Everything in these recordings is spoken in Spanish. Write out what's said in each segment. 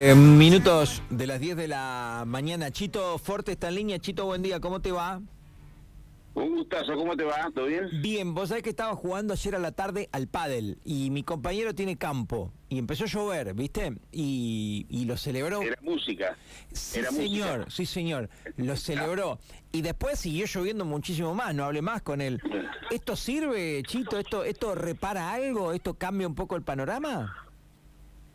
Eh, minutos de las 10 de la mañana. Chito Forte está en línea. Chito, buen día. ¿Cómo te va? Un gustazo, ¿cómo te va? ¿Todo bien? Bien, vos sabés que estaba jugando ayer a la tarde al pádel y mi compañero tiene campo y empezó a llover, ¿viste? Y, y lo celebró. Era música. Sí, Era señor, música. sí, señor. Lo celebró. Y después siguió lloviendo muchísimo más, no hablé más con él. ¿Esto sirve, Chito? ¿Esto, esto repara algo? ¿Esto cambia un poco el panorama?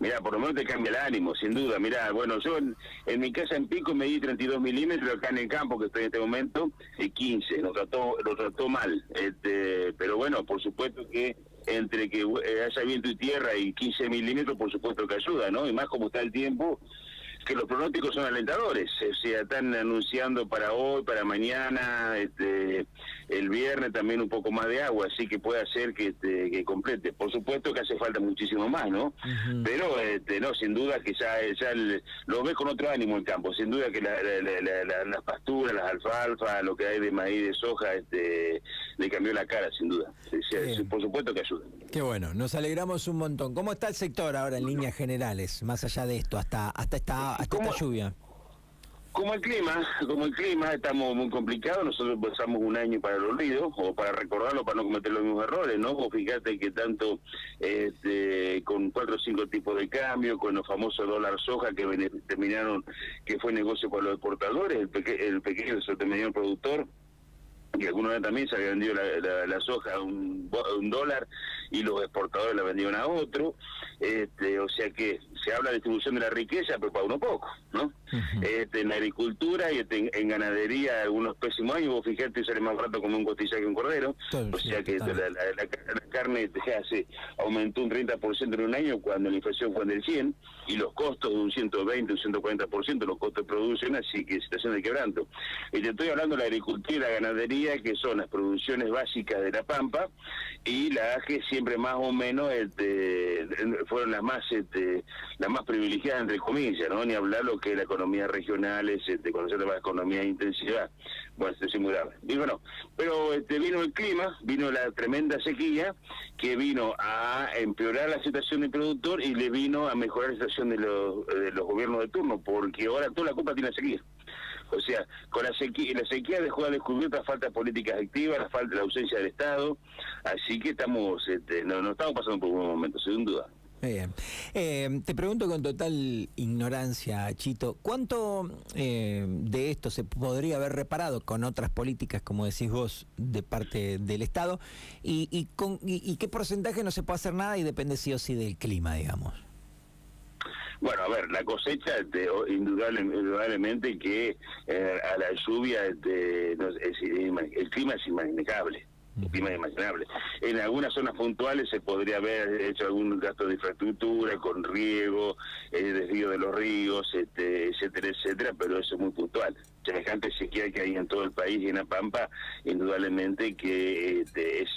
Mira, por lo menos te cambia el ánimo, sin duda. Mira, bueno, yo en, mi casa en Pico me di 32 milímetros, acá en el campo que estoy en este momento, y 15. Lo trató, lo trató mal. Este, pero bueno, por supuesto que entre que eh, haya viento y tierra y 15 milímetros, por supuesto que ayuda, ¿no? Y más como está el tiempo, que los pronósticos son alentadores. O sea, están anunciando para hoy, para mañana, este, el viernes también un poco más de agua, así que puede hacer que, este, que complete. Por supuesto que hace falta muchísimo más, ¿no? Pero, este, no, sin duda que ya, ya el- lo ves con otro ánimo el campo. Sin duda que la- la- la- la- la- las pasturas, las alfalfas, lo que hay de maíz, de soja, este, le cambió la cara, sin duda. Sí, sí, Bien. por supuesto que ayuda. Qué bueno, nos alegramos un montón. ¿Cómo está el sector ahora en líneas generales, más allá de esto, hasta, hasta, esta, hasta esta lluvia? Como el clima, como el clima, estamos muy complicados. Nosotros pasamos un año para el olvido, o para recordarlo, para no cometer los mismos errores, ¿no? Vos fíjate que tanto este, con cuatro o cinco tipos de cambio, con los famosos dólar soja que terminaron, que fue negocio para los exportadores, el, peque- el pequeño intermediario productor, que alguna vez también se había vendido la, la- la soja a un, un dólar y los exportadores la vendieron a otro. Este, o sea que se habla de distribución de la riqueza, pero para uno poco, ¿no? Ujú. este, en agricultura y este, en, en ganadería algunos pésimos años, vos fijate, sale más barato como un costilla que un cordero, Todo, o sea que la, la- la- la carne te hace, aumentó un 30% en un año cuando la inflación fue del 100 y los costos de un 120, un 140% los costos de producción, así que situación de quebranto. Y te estoy hablando de la agricultura y la ganadería, que son las producciones básicas de la Pampa, y las que siempre más o menos este, fueron las más este, las más privilegiadas entre comillas, ¿no? Ni hablar lo que es la economía regional, es, este, se llama economía de intensidad, bueno, esto es muy grave. Y bueno, pero este, vino el clima, vino la tremenda sequía, que vino a empeorar la situación del productor y le vino a mejorar la situación de los, de los gobiernos de turno, porque ahora toda la culpa tiene la sequía. O sea, con la sequía, la sequía dejó a descubierta la falta de políticas activas, la falta, la ausencia del Estado, así que estamos, este, no, no estamos pasando por un buen momento, sin duda. Bien. Eh, te pregunto con total ignorancia, Chito, ¿cuánto eh, de esto se podría haber reparado con otras políticas, como decís vos, de parte del Estado? ¿Y, y, con, y, qué porcentaje no se puede hacer nada y depende sí o sí del clima, digamos? Bueno, a ver, la cosecha, este, indudable- indudablemente que eh, a la lluvia este, el clima es inmanejable. El clima es inimaginable. En algunas zonas puntuales se podría haber hecho algún gasto de infraestructura con riego, eh, desvío de los ríos, este, etcétera, etcétera, pero eso es muy puntual. Semejante sequía que hay en todo el país y en La Pampa, indudablemente que este, es,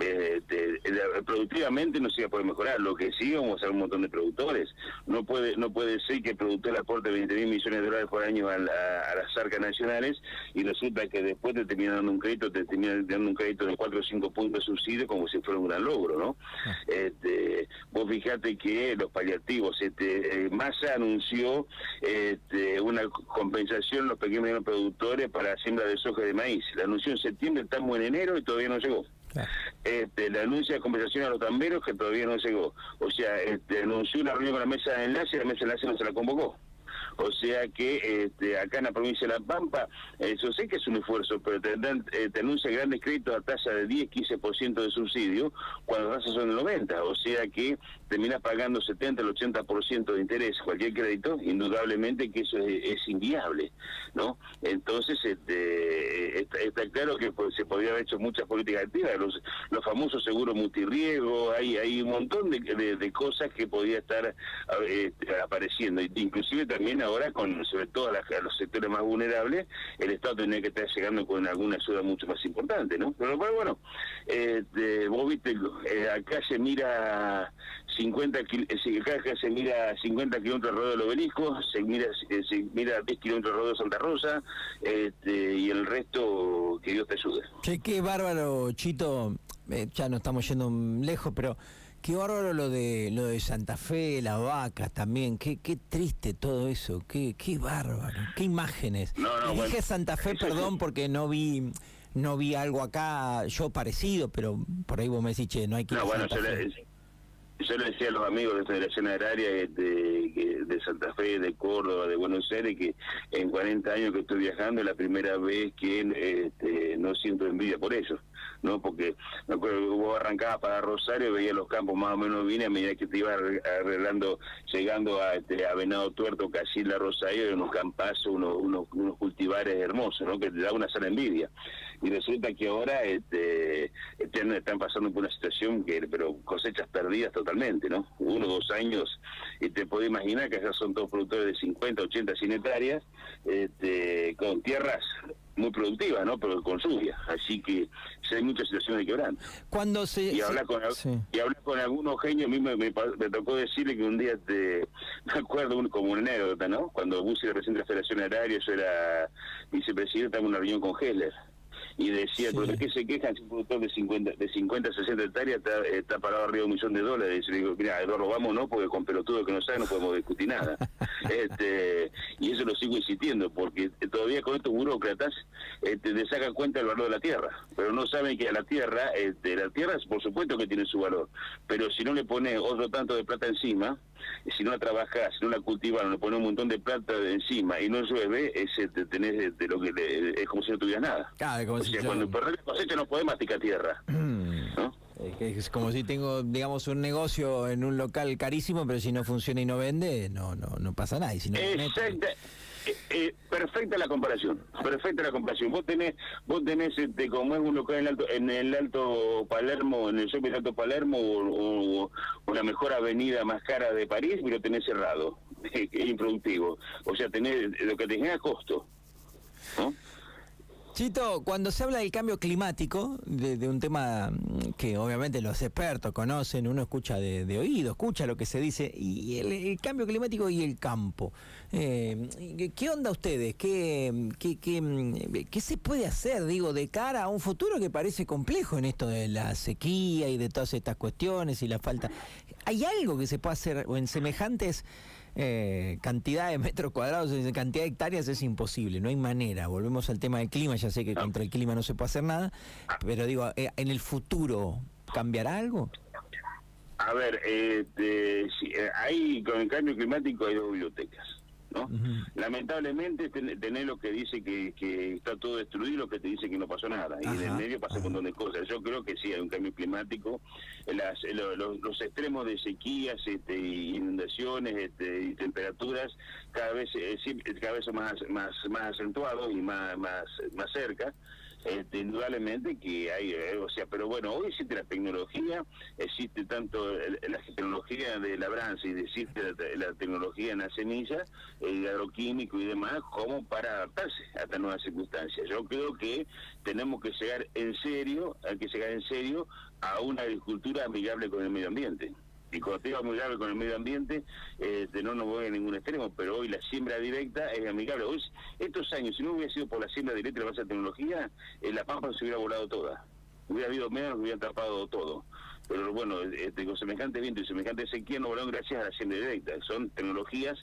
eh, este, productivamente no se va a poder mejorar. Lo que sí vamos a ser un montón de productores. No puede no puede ser que el productor aporte 20 mil millones de dólares por año a, la- a las arcas nacionales y resulta que después te terminan dando un crédito, te terminan dando un crédito de 4 o 5 puntos de subsidio como si fuera un gran logro, ¿no? Este, vos fijate que los paliativos, este, eh, Massa anunció este, una compensación los pequeños y medianos productores para siembra de soja y de maíz. La anunció en septiembre, estamos en enero y todavía no llegó este, le anuncia compensación a los tamberos que todavía no llegó. O sea, este, anunció una reunión con la mesa de enlace y la mesa de enlace no se la convocó. O sea que este, acá en la provincia de La Pampa, yo sé que es un esfuerzo, pero te, dan- eh, te anuncia grandes créditos a tasa de 10-15% de subsidio, cuando las tasas son del 90%. O sea que terminas pagando 70 al 80% de interés cualquier crédito, indudablemente que eso es, inviable, ¿no? Entonces, este, está, está claro que pues, se podría haber hecho muchas políticas activas, los, los famosos seguros multirriego, hay, hay un montón de, de- cosas que podía estar eh, apareciendo, inclusive también ahora con sobre todo a, las- a los sectores más vulnerables, el Estado tendría que estar llegando con alguna ayuda mucho más importante, ¿no? Pero bueno, bueno este, vos viste, eh, acá se mira 50 kil- eh, acá, se mira 50 kilómetros alrededor del obelisco, se mira eh, se mira 10 kilómetros alrededor de Santa Rosa, este, y el resto que Dios te ayude. Che, qué bárbaro, Chito. Eh, ya no estamos yendo lejos, pero Qué bárbaro lo de lo de Santa Fe, las vacas también, qué, qué triste todo eso, qué, qué bárbaro, qué imágenes. No, no, dije Santa Fe, perdón, sí. porque no vi no vi algo acá yo parecido, pero por ahí vos me decís, che, no hay que ir No, a bueno, Santa yo Fe. le, yo le decía a los amigos de Federación Agraria de, de, de Santa Fe, de Córdoba, de Buenos Aires, que en 40 años que estoy viajando es la primera vez que este, no siento envidia por ellos. ¿No? Porque me acuerdo que vos arrancabas para Rosario, veía los campos más o menos bien, a medida que te ibas arre- arreglando, llegando a, este, a Venado Tuerto, Casilla, Rosario, hay unos campazos, unos, unos, cultivares hermosos, ¿no? Que te da una sana envidia. Y resulta que ahora este, están, están pasando por una situación que, pero cosechas perdidas totalmente, ¿no? Uno dos años, y te puedo imaginar que acá son todos productores de 50, 80, 100 hectáreas, este, con tierras muy productivas, ¿no? Pero con lluvia. Así que sí hay muchas situaciones de quebranto. Cuando se, Y hablar con, sí. y hablar con algunos genios, a mí me, me pa- me tocó decirle que un día, te, me acuerdo un- como una anécdota, ¿no? Cuando Bussi de la Federación Agraria, yo era vicepresidente, en una reunión con Heller. Y decía, Sí. ¿pero de qué se quejan si un productor de 50, de 50 60 hectáreas está, está parado arriba de un millón de dólares? Y le digo, mira, Eduardo, vamos, ¿no? Porque con pelotudo que no sabe no podemos discutir nada. este Y eso lo sigo insistiendo, porque todavía con estos burócratas este, le sacan cuenta del valor de la tierra, pero no saben que a la tierra, este, la tierra por supuesto que tiene su valor, pero si no le pones otro tanto de plata encima, si no la trabajas, si no la cultivas, no le pones un montón de plata de encima y no llueve, ese te tenés de, de lo que le- es como si no tuvieras nada. Claro, como o si sea, yo- cuando perdés la cosecha no podés masticar tierra, Es como si tengo, digamos, un negocio en un local carísimo, pero si no funciona y no vende, no no no pasa nada. Y si no vende, Exacta, eh, eh, perfecta la comparación, perfecta la comparación. Vos tenés, vos tenés este, como es un local en el alto, en el alto Palermo, en el shopping Alto Palermo, o, la mejor avenida más cara de París, lo tenés cerrado, es improductivo. O sea, tenés lo que tenés a costo. ¿no? Chito, cuando se habla del cambio climático, de, un tema mm, que obviamente los expertos conocen, uno escucha de, oído, escucha lo que se dice, y el, cambio climático y el campo. Eh, ¿qué- ¿Qué onda ustedes? ¿Qué, qué, qué, mm, qué se puede hacer, digo, de cara a un futuro que parece complejo en esto de la sequía y de todas estas cuestiones y la falta? ¿Hay algo que se pueda hacer o en semejantes eh, cantidad de metros cuadrados, cantidad de hectáreas es imposible, no hay manera. Volvemos al tema del clima, ya sé que contra el clima no se puede hacer nada, pero digo, eh, en el futuro, ¿cambiará algo? A ver, este, sí, eh, hay, con el cambio climático hay dos bibliotecas. ¿No? Lamentablemente ten- tenés lo que dice que, que está todo destruido, lo que te dice que no pasó nada. Y en el Ajá, medio pasa un montón de cosas. Yo creo que sí, hay un cambio climático. Las- eh, lo- lo- los extremos de sequías, este, y inundaciones este, y temperaturas cada vez eh, cada vez son más, más, más acentuados y más, más, más cerca. Este, indudablemente que hay, eh, o sea, pero bueno, hoy existe la tecnología, existe tanto el- la tecnología de labranza y existe la, la tecnología en la semilla, el agroquímico y demás, como para adaptarse a estas nuevas circunstancias. Yo creo que tenemos que llegar en serio, hay que llegar en serio a una agricultura amigable con el medio ambiente. Y te digo amigable con el medio ambiente, este, no nos voy a ningún extremo, pero hoy la siembra directa es amigable. Hoy, estos años, si no hubiera sido por la siembra directa y la base de tecnología, eh, la pampa se hubiera volado toda. Hubiera habido menos, hubieran tapado todo. Pero bueno, este, con semejante viento y semejante sequía no volaron gracias a la siembra directa. Son tecnologías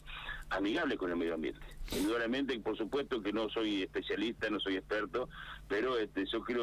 amigables con el medio ambiente. Indudablemente, por supuesto que no soy especialista, no soy experto, pero este, yo creo